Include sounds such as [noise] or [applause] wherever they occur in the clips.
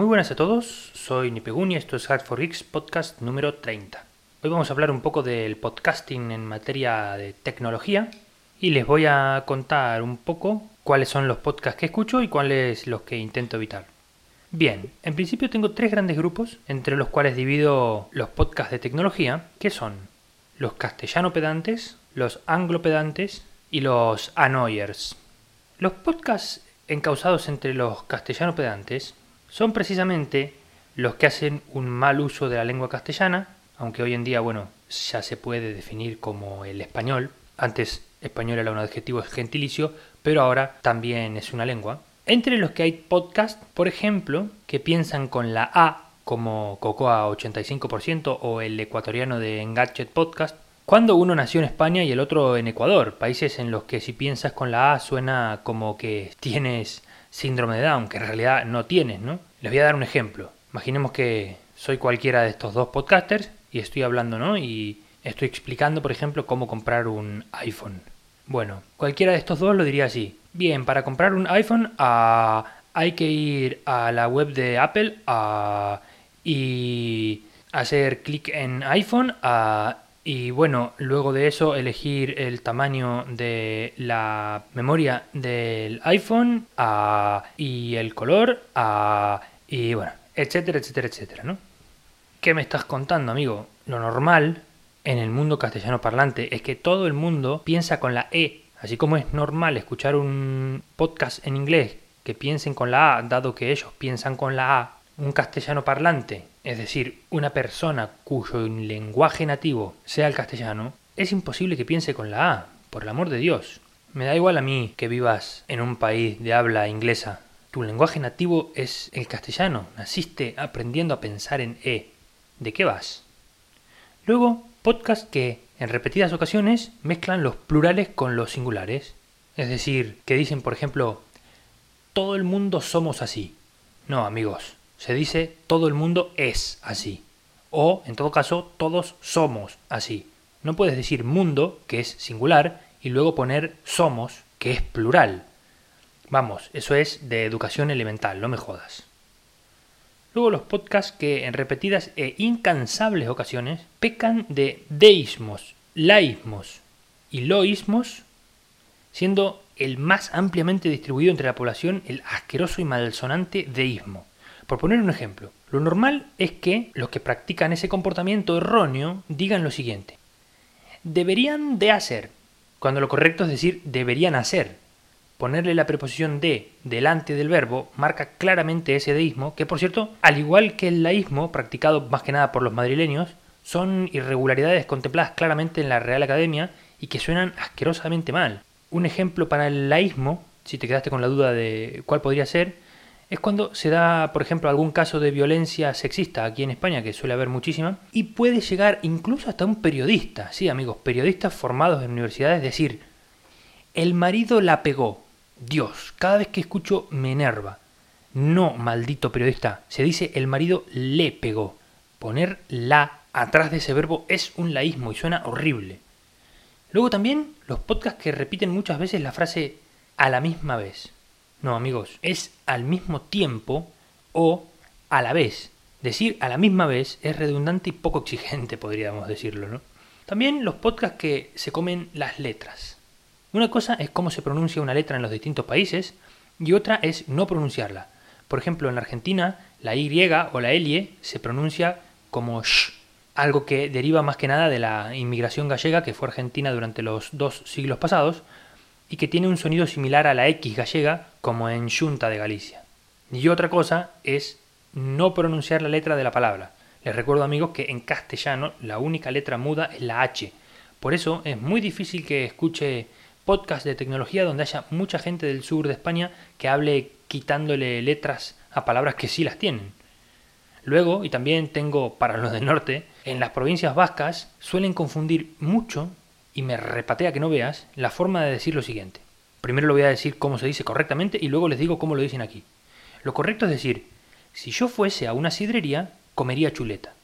Muy buenas a todos, soy Nipeguni esto es Hard for Geeks podcast número 30. Hoy vamos a hablar un poco del podcasting en materia de tecnología y les voy a contar un poco cuáles son los podcasts que escucho y cuáles los que intento evitar. Bien, en principio tengo tres grandes grupos entre los cuales divido los podcasts de tecnología, que son los castellano pedantes, los anglo pedantes y los annoyers. Los podcasts encausados entre los castellano pedantes son precisamente los que hacen un mal uso de la lengua castellana, aunque hoy en día, bueno, ya se puede definir como el español. Antes español era un adjetivo gentilicio, pero ahora también es una lengua. Entre los que hay podcasts, por ejemplo, que piensan con la A, como Cocoa 85% o el ecuatoriano de Engadget Podcast, cuando uno nació en España y el otro en Ecuador, países en los que si piensas con la A suena como que tienes síndrome de Down, que en realidad no tienes, ¿no? Les voy a dar un ejemplo. Imaginemos que soy cualquiera de estos dos podcasters y estoy hablando, ¿no? Y estoy explicando, por ejemplo, cómo comprar un iPhone. Bueno, cualquiera de estos dos lo diría así. Bien, para comprar un iPhone ah, hay que ir a la web de Apple ah, y hacer clic en iPhone ah, y bueno, luego de eso elegir el tamaño de la memoria del iPhone y el color y bueno, etcétera, etcétera, etcétera, ¿no? ¿Qué me estás contando, amigo? Lo normal en el mundo castellano parlante es que todo el mundo piensa con la E. Así como es normal escuchar un podcast en inglés que piensen con la A, dado que ellos piensan con la A, un castellano parlante, es decir, una persona cuyo lenguaje nativo sea el castellano, es imposible que piense con la A, por el amor de Dios. Me da igual a mí que vivas en un país de habla inglesa. Tu lenguaje nativo es el castellano. Naciste aprendiendo a pensar en E. ¿De qué vas? Luego, podcast que en repetidas ocasiones mezclan los plurales con los singulares. Es decir, que dicen, por ejemplo, todo el mundo somos así. No, amigos, se dice todo el mundo es así. O, en todo caso, todos somos así. No puedes decir mundo, que es singular, y luego poner somos, que es plural. Vamos, eso es de educación elemental, no me jodas. Luego los podcasts que en repetidas e incansables ocasiones pecan de deísmos, laísmos y loísmos, siendo el más ampliamente distribuido entre la población el asqueroso y malsonante deísmo. Por poner un ejemplo, lo normal es que los que practican ese comportamiento erróneo digan lo siguiente. Deberían de hacer, cuando lo correcto es decir deberían hacer, ponerle la preposición de delante del verbo marca claramente ese deísmo, que por cierto, al igual que el laísmo, practicado más que nada por los madrileños, son irregularidades contempladas claramente en la Real Academia y que suenan asquerosamente mal. Un ejemplo para el laísmo, si te quedaste con la duda de cuál podría ser, es cuando se da, por ejemplo, algún caso de violencia sexista aquí en España, que suele haber muchísima, y puede llegar incluso hasta un periodista, sí amigos, periodistas formados en universidades, decir, el marido la pegó, Dios, cada vez que escucho me enerva. No, maldito periodista, se dice el marido le pegó. Poner la atrás de ese verbo es un laísmo y suena horrible. Luego también los podcasts que repiten muchas veces la frase a la misma vez. No, amigos, es al mismo tiempo o a la vez. Decir a la misma vez es redundante y poco exigente, [laughs] podríamos decirlo, ¿no? También los podcasts que se comen las letras. Una cosa es cómo se pronuncia una letra en los distintos países y otra es no pronunciarla. Por ejemplo, en la Argentina, la Y o la L se pronuncia como sh, algo que deriva más que nada de la inmigración gallega que fue argentina durante los dos siglos pasados y que tiene un sonido similar a la X gallega como en Junta de Galicia. Y otra cosa es no pronunciar la letra de la palabra. Les recuerdo amigos que en castellano la única letra muda es la H. Por eso es muy difícil que escuche podcast de tecnología donde haya mucha gente del sur de España que hable quitándole letras a palabras que sí las tienen. Luego, y también tengo para los del norte, en las provincias vascas suelen confundir mucho, y me repatea que no veas, la forma de decir lo siguiente. Primero lo voy a decir cómo se dice correctamente y luego les digo cómo lo dicen aquí. Lo correcto es decir, si yo fuese a una sidrería, comería chuleta.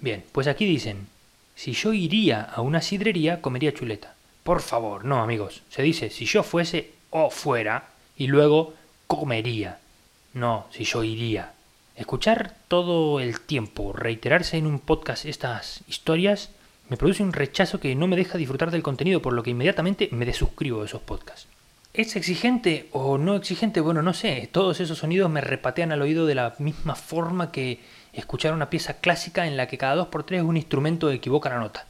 Bien, pues aquí dicen, si yo iría a una sidrería, comería chuleta. Por favor, no amigos. Se dice si yo fuese o fuera y luego comería. No, si yo iría. Escuchar todo el tiempo, reiterarse en un podcast estas historias, me produce un rechazo que no me deja disfrutar del contenido, por lo que inmediatamente me desuscribo de esos podcasts. ¿Es exigente o no exigente? Bueno, no sé. Todos esos sonidos me repatean al oído de la misma forma que escuchar una pieza clásica en la que cada dos por tres un instrumento equivoca la nota.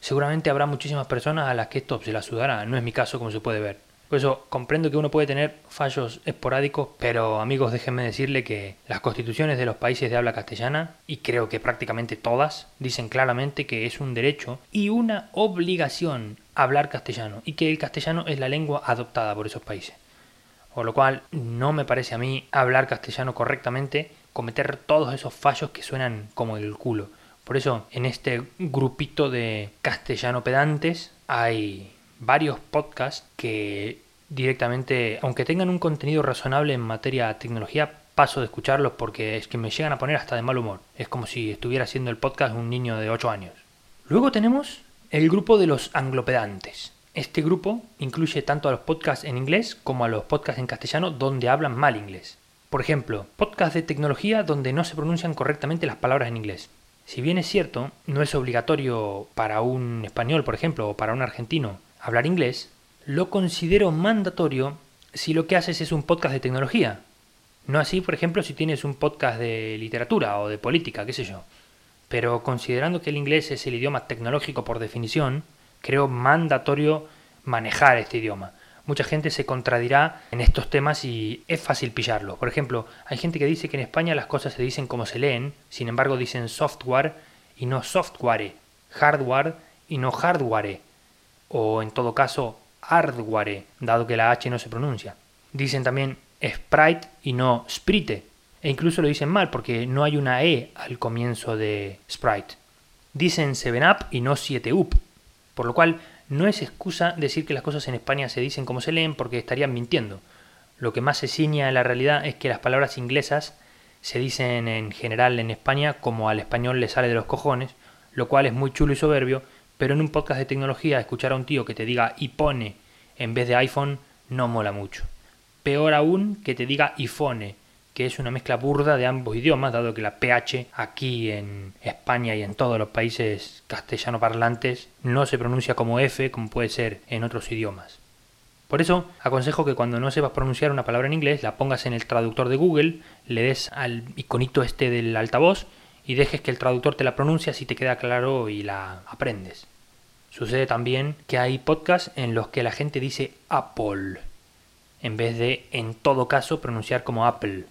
Seguramente habrá muchísimas personas a las que esto se la sudará, no es mi caso como se puede ver. Por eso comprendo que uno puede tener fallos esporádicos, pero amigos déjenme decirle que las constituciones de los países de habla castellana, y creo que prácticamente todas, dicen claramente que es un derecho y una obligación hablar castellano, y que el castellano es la lengua adoptada por esos países. Por lo cual no me parece a mí hablar castellano correctamente cometer todos esos fallos que suenan como el culo. Por eso en este grupito de castellano pedantes hay varios podcasts que directamente, aunque tengan un contenido razonable en materia de tecnología, paso de escucharlos porque es que me llegan a poner hasta de mal humor. Es como si estuviera haciendo el podcast un niño de 8 años. Luego tenemos el grupo de los anglopedantes. Este grupo incluye tanto a los podcasts en inglés como a los podcasts en castellano donde hablan mal inglés. Por ejemplo, podcasts de tecnología donde no se pronuncian correctamente las palabras en inglés. Si bien es cierto, no es obligatorio para un español, por ejemplo, o para un argentino hablar inglés, lo considero mandatorio si lo que haces es un podcast de tecnología. No así, por ejemplo, si tienes un podcast de literatura o de política, qué sé yo. Pero considerando que el inglés es el idioma tecnológico por definición, creo mandatorio manejar este idioma. Mucha gente se contradirá en estos temas y es fácil pillarlo. Por ejemplo, hay gente que dice que en España las cosas se dicen como se leen, sin embargo dicen software y no software, hardware y no hardware o en todo caso hardware, dado que la H no se pronuncia. Dicen también sprite y no sprite, e incluso lo dicen mal porque no hay una E al comienzo de sprite. Dicen 7up y no 7up, por lo cual no es excusa decir que las cosas en España se dicen como se leen porque estarían mintiendo. Lo que más se ciña en la realidad es que las palabras inglesas se dicen en general en España como al español le sale de los cojones, lo cual es muy chulo y soberbio, pero en un podcast de tecnología escuchar a un tío que te diga iPhone en vez de iPhone no mola mucho. Peor aún que te diga iPhone, que es una mezcla burda de ambos idiomas, dado que la PH aquí en España y en todos los países castellano parlantes no se pronuncia como F como puede ser en otros idiomas. Por eso aconsejo que cuando no sepas pronunciar una palabra en inglés la pongas en el traductor de Google, le des al iconito este del altavoz y dejes que el traductor te la pronuncie si te queda claro y la aprendes. Sucede también que hay podcasts en los que la gente dice Apple, en vez de en todo caso pronunciar como Apple.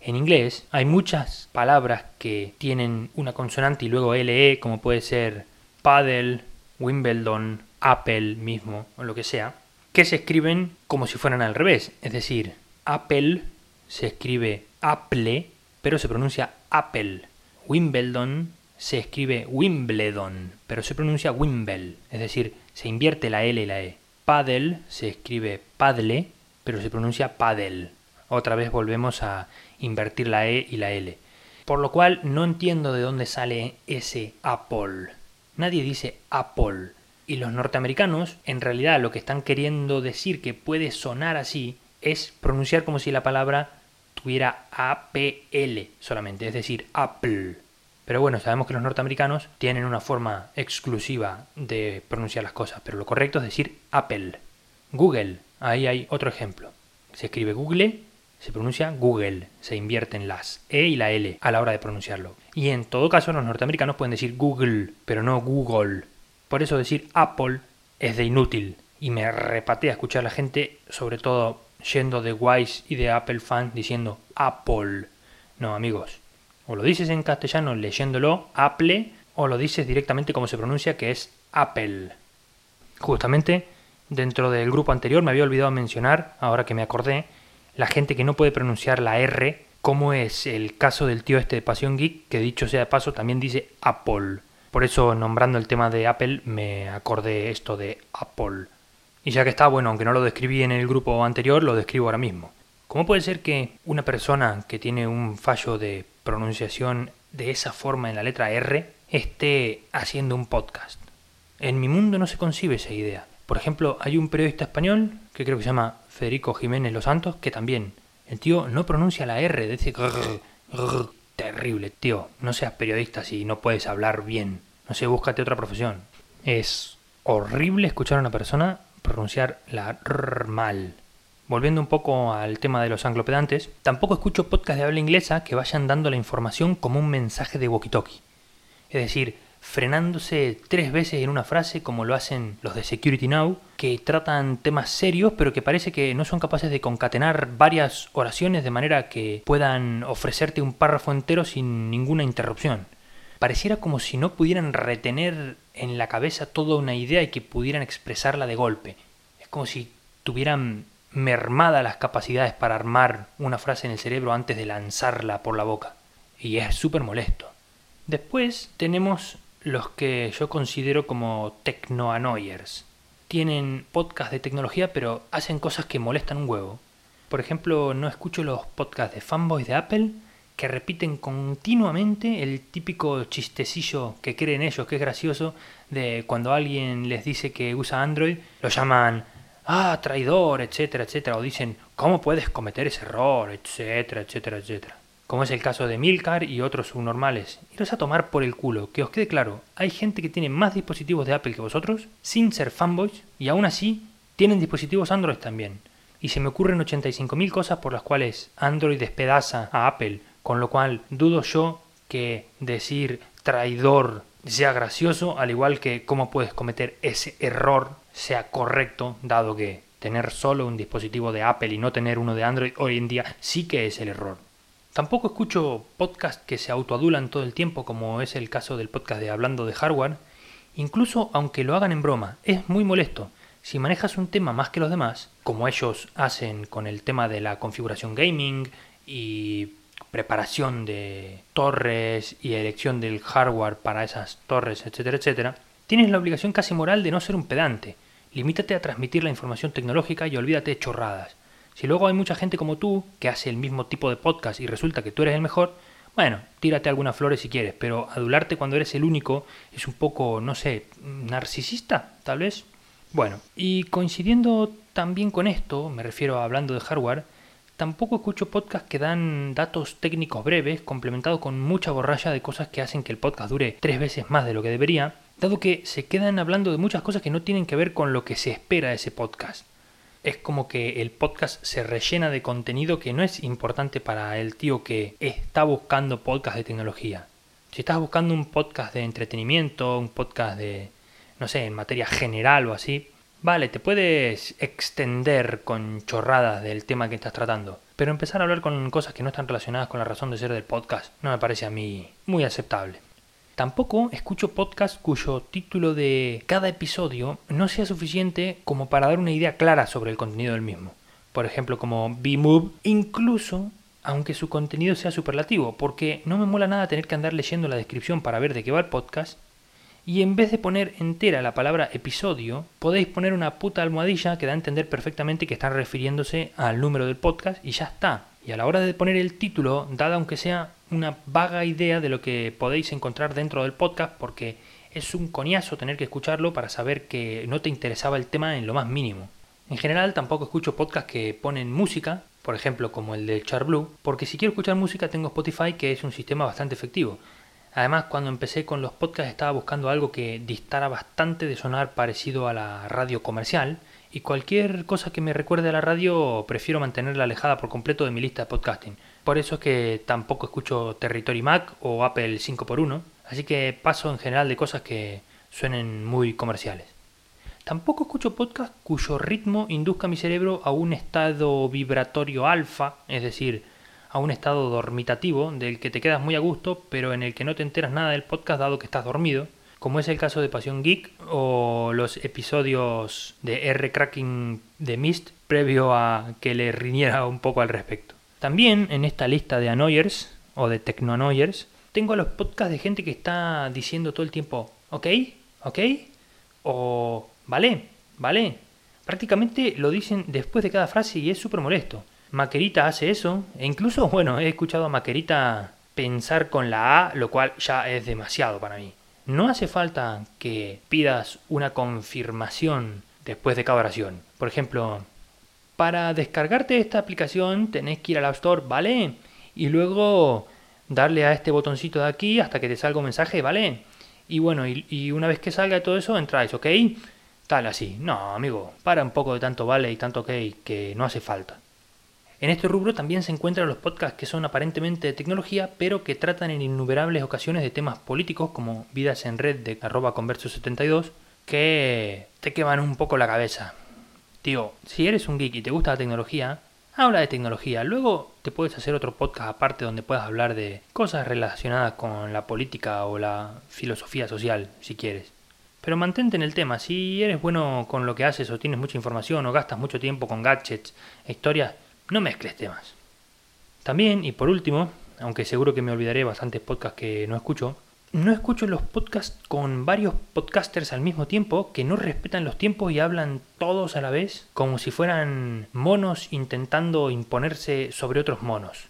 En inglés hay muchas palabras que tienen una consonante y luego LE, como puede ser paddle, Wimbledon, Apple mismo, o lo que sea, que se escriben como si fueran al revés. Es decir, Apple se escribe Apple, pero se pronuncia Apple. Wimbledon se escribe Wimbledon, pero se pronuncia Wimble, es decir, se invierte la L y la E. Paddle se escribe Paddle, pero se pronuncia Paddle. Otra vez volvemos a invertir la E y la L. Por lo cual no entiendo de dónde sale ese Apple. Nadie dice Apple. Y los norteamericanos, en realidad, lo que están queriendo decir que puede sonar así es pronunciar como si la palabra tuviera APL solamente, es decir, Apple. Pero bueno, sabemos que los norteamericanos tienen una forma exclusiva de pronunciar las cosas, pero lo correcto es decir Apple. Google, ahí hay otro ejemplo. Se escribe Google, se pronuncia Google, se invierten las E y la L a la hora de pronunciarlo. Y en todo caso los norteamericanos pueden decir Google, pero no Google. Por eso decir Apple es de inútil. Y me repatea escuchar a la gente, sobre todo yendo de Wise y de Apple fan, diciendo Apple. No, amigos, o lo dices en castellano leyéndolo, Apple, o lo dices directamente como se pronuncia, que es Apple. Justamente, dentro del grupo anterior me había olvidado mencionar, ahora que me acordé, la gente que no puede pronunciar la R, como es el caso del tío este de Pasión Geek, que dicho sea de paso también dice Apple. Por eso, nombrando el tema de Apple, me acordé esto de Apple. Y ya que está, bueno, aunque no lo describí en el grupo anterior, lo describo ahora mismo. ¿Cómo puede ser que una persona que tiene un fallo de pronunciación de esa forma en la letra R esté haciendo un podcast? En mi mundo no se concibe esa idea. Por ejemplo, hay un periodista español que creo que se llama Federico Jiménez Los Santos que también el tío no pronuncia la R, dice terrible, tío. No seas periodista si no puedes hablar bien. No sé, búscate otra profesión. Es horrible escuchar a una persona pronunciar la r mal. Volviendo un poco al tema de los anglopedantes, tampoco escucho podcast de habla inglesa que vayan dando la información como un mensaje de walkie-talkie. Es decir, frenándose tres veces en una frase como lo hacen los de Security Now, que tratan temas serios pero que parece que no son capaces de concatenar varias oraciones de manera que puedan ofrecerte un párrafo entero sin ninguna interrupción. Pareciera como si no pudieran retener en la cabeza toda una idea y que pudieran expresarla de golpe. Es como si tuvieran mermadas las capacidades para armar una frase en el cerebro antes de lanzarla por la boca. Y es súper molesto. Después tenemos los que yo considero como technoanoyers. Tienen podcast de tecnología pero hacen cosas que molestan un huevo. Por ejemplo, no escucho los podcasts de fanboys de Apple que repiten continuamente el típico chistecillo que creen ellos que es gracioso de cuando alguien les dice que usa Android, lo llaman ah, traidor, etcétera, etcétera, o dicen ¿cómo puedes cometer ese error? etcétera, etcétera, etcétera. Como es el caso de Milcar y otros subnormales. Iros a tomar por el culo, que os quede claro, hay gente que tiene más dispositivos de Apple que vosotros, sin ser fanboys, y aún así tienen dispositivos Android también. Y se me ocurren 85.000 cosas por las cuales Android despedaza a Apple con lo cual dudo yo que decir traidor sea gracioso, al igual que cómo puedes cometer ese error sea correcto, dado que tener solo un dispositivo de Apple y no tener uno de Android hoy en día sí que es el error. Tampoco escucho podcasts que se autoadulan todo el tiempo, como es el caso del podcast de Hablando de Hardware, incluso aunque lo hagan en broma, es muy molesto. Si manejas un tema más que los demás, como ellos hacen con el tema de la configuración gaming y preparación de torres y elección del hardware para esas torres, etcétera, etcétera, tienes la obligación casi moral de no ser un pedante. Limítate a transmitir la información tecnológica y olvídate de chorradas. Si luego hay mucha gente como tú que hace el mismo tipo de podcast y resulta que tú eres el mejor, bueno, tírate algunas flores si quieres, pero adularte cuando eres el único es un poco, no sé, narcisista, tal vez. Bueno, y coincidiendo también con esto, me refiero a hablando de hardware, Tampoco escucho podcasts que dan datos técnicos breves, complementados con mucha borralla de cosas que hacen que el podcast dure tres veces más de lo que debería, dado que se quedan hablando de muchas cosas que no tienen que ver con lo que se espera de ese podcast. Es como que el podcast se rellena de contenido que no es importante para el tío que está buscando podcast de tecnología. Si estás buscando un podcast de entretenimiento, un podcast de, no sé, en materia general o así, Vale, te puedes extender con chorradas del tema que estás tratando, pero empezar a hablar con cosas que no están relacionadas con la razón de ser del podcast no me parece a mí muy aceptable. Tampoco escucho podcasts cuyo título de cada episodio no sea suficiente como para dar una idea clara sobre el contenido del mismo. Por ejemplo, como B-Move, incluso aunque su contenido sea superlativo, porque no me mola nada tener que andar leyendo la descripción para ver de qué va el podcast y en vez de poner entera la palabra episodio, podéis poner una puta almohadilla que da a entender perfectamente que están refiriéndose al número del podcast y ya está. Y a la hora de poner el título, dada aunque sea una vaga idea de lo que podéis encontrar dentro del podcast, porque es un coñazo tener que escucharlo para saber que no te interesaba el tema en lo más mínimo. En general tampoco escucho podcasts que ponen música, por ejemplo como el de Charblue, porque si quiero escuchar música tengo Spotify que es un sistema bastante efectivo. Además, cuando empecé con los podcasts estaba buscando algo que distara bastante de sonar parecido a la radio comercial y cualquier cosa que me recuerde a la radio prefiero mantenerla alejada por completo de mi lista de podcasting. Por eso es que tampoco escucho Territory Mac o Apple 5x1, así que paso en general de cosas que suenen muy comerciales. Tampoco escucho podcasts cuyo ritmo induzca mi cerebro a un estado vibratorio alfa, es decir, a un estado dormitativo del que te quedas muy a gusto, pero en el que no te enteras nada del podcast dado que estás dormido, como es el caso de Pasión Geek o los episodios de R Cracking de Mist previo a que le riñera un poco al respecto. También en esta lista de annoyers o de techno-annoyers tengo los podcasts de gente que está diciendo todo el tiempo ok, ok o vale, vale. Prácticamente lo dicen después de cada frase y es súper molesto. Maquerita hace eso, e incluso, [laughs] bueno, he escuchado a Maquerita pensar con la A, lo cual ya es demasiado para mí. No hace falta que pidas una confirmación después de cada oración. Por ejemplo, para descargarte esta aplicación tenés que ir al App Store, ¿vale? Y luego darle a este botoncito de aquí hasta que te salga un mensaje, ¿vale? Y bueno, y, una vez que salga todo eso, entráis, ¿ok? Tal así. No, amigo, para un poco de tanto vale y tanto ok que no hace falta. En este rubro también se encuentran los podcasts que son aparentemente de tecnología, pero que tratan en innumerables ocasiones de temas políticos como Vidas en Red de arroba converso72, que te queman un poco la cabeza. Tío, si eres un geek y te gusta la tecnología, habla de tecnología. Luego te puedes hacer otro podcast aparte donde puedas hablar de cosas relacionadas con la política o la filosofía social, si quieres. Pero mantente en el tema. Si eres bueno con lo que haces o tienes mucha información o gastas mucho tiempo con gadgets e historias, no mezcles temas. También, y por último, aunque seguro que me olvidaré bastantes podcasts que no escucho, no escucho los podcasts con varios podcasters al mismo tiempo que no respetan los tiempos y hablan todos a la vez como si fueran monos intentando imponerse sobre otros monos.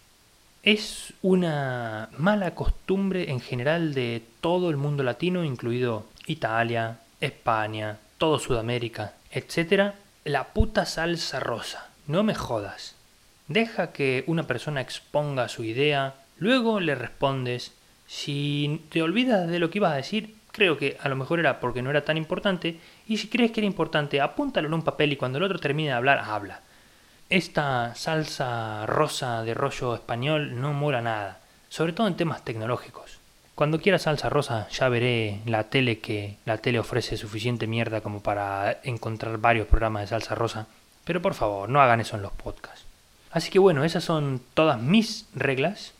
Es una mala costumbre en general de todo el mundo latino, incluido Italia, España, todo Sudamérica, etc. La puta salsa rosa. No me jodas. Deja que una persona exponga su idea, luego le respondes. Si te olvidas de lo que ibas a decir, creo que a lo mejor era porque no era tan importante, y si crees que era importante, apúntalo en un papel y cuando el otro termine de hablar, habla. Esta salsa rosa de rollo español no mola nada, sobre todo en temas tecnológicos. Cuando quiera salsa rosa ya veré la tele que la tele ofrece suficiente mierda como para encontrar varios programas de salsa rosa, pero por favor, no hagan eso en los podcasts. Así que bueno, esas son todas mis reglas.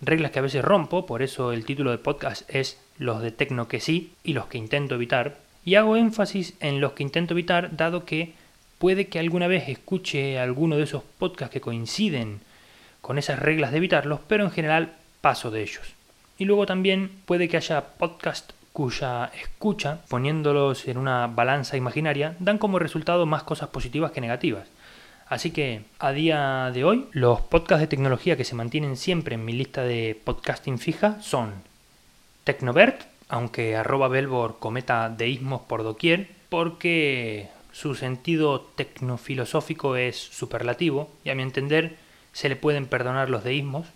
Reglas que a veces rompo, por eso el título del podcast es los de tecno que sí y los que intento evitar. Y hago énfasis en los que intento evitar, dado que puede que alguna vez escuche alguno de esos podcasts que coinciden con esas reglas de evitarlos, pero en general paso de ellos. Y luego también puede que haya podcasts cuya escucha, poniéndolos en una balanza imaginaria, dan como resultado más cosas positivas que negativas. Así que a día de hoy, los podcasts de tecnología que se mantienen siempre en mi lista de podcasting fija son Tecnovert, aunque arroba Belbor cometa deísmos por doquier, porque su sentido tecnofilosófico es superlativo y a mi entender se le pueden perdonar los deísmos.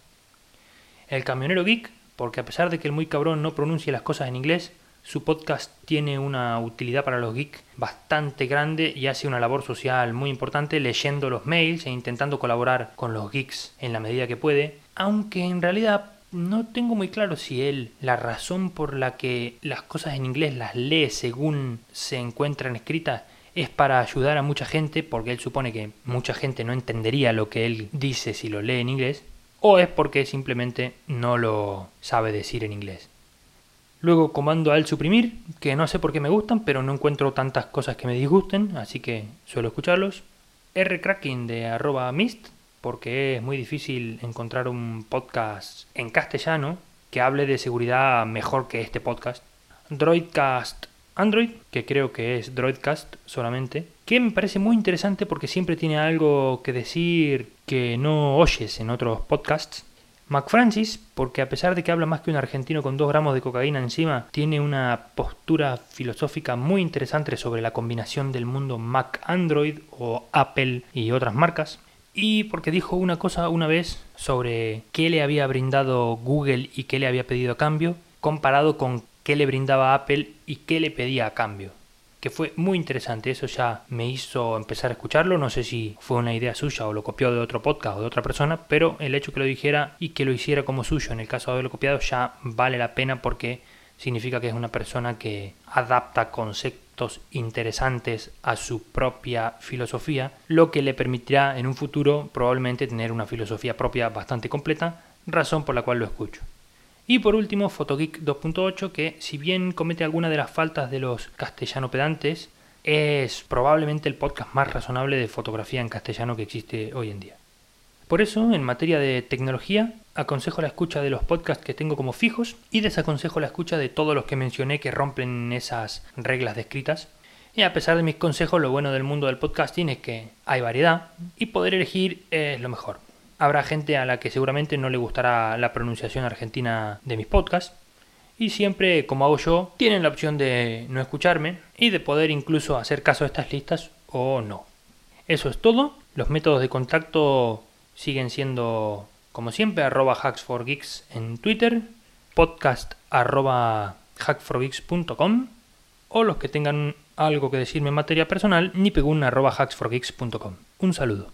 El camionero geek, porque a pesar de que el muy cabrón no pronuncie las cosas en inglés, su podcast tiene una utilidad para los geeks bastante grande y hace una labor social muy importante leyendo los mails e intentando colaborar con los geeks en la medida que puede, aunque en realidad no tengo muy claro si él la razón por la que las cosas en inglés las lee según se encuentran escritas es para ayudar a mucha gente, porque él supone que mucha gente no entendería lo que él dice si lo lee en inglés, o es porque simplemente no lo sabe decir en inglés. Luego comando al suprimir, que no sé por qué me gustan, pero no encuentro tantas cosas que me disgusten, así que suelo escucharlos. Rcracking de arroba mist, porque es muy difícil encontrar un podcast en castellano que hable de seguridad mejor que este podcast. Droidcast Android, que creo que es Droidcast solamente, que me parece muy interesante porque siempre tiene algo que decir que no oyes en otros podcasts McFrancis, porque a pesar de que habla más que un argentino con dos gramos de cocaína encima, tiene una postura filosófica muy interesante sobre la combinación del mundo Mac-Android o Apple y otras marcas. Y porque dijo una cosa una vez sobre qué le había brindado Google y qué le había pedido a cambio, comparado con qué le brindaba Apple y qué le pedía a cambio que fue muy interesante. Eso ya me hizo empezar a escucharlo. No sé si fue una idea suya o lo copió de otro podcast o de otra persona, pero el hecho que lo dijera y que lo hiciera como suyo en el caso de haberlo copiado ya vale la pena porque significa que es una persona que adapta conceptos interesantes a su propia filosofía, lo que le permitirá en un futuro probablemente tener una filosofía propia bastante completa, razón por la cual lo escucho. Y por último, Photogeek 2.8, que si bien comete alguna de las faltas de los castellano pedantes, es probablemente el podcast más razonable de fotografía en castellano que existe hoy en día. Por eso, en materia de tecnología, aconsejo la escucha de los podcasts que tengo como fijos y desaconsejo la escucha de todos los que mencioné que rompen esas reglas descritas. Y a pesar de mis consejos, lo bueno del mundo del podcasting es que hay variedad y poder elegir es lo mejor. Habrá gente a la que seguramente no le gustará la pronunciación argentina de mis podcasts. Y siempre, como hago yo, tienen la opción de no escucharme y de poder incluso hacer caso a estas listas o no. Eso es todo. Los métodos de contacto siguen siendo Como siempre, arroba hacksforgeeks en Twitter, podcast arroba hackforgeeks.com o los que tengan algo que decirme en materia personal, nipegun arroba hacksforgeeks.com. Un saludo.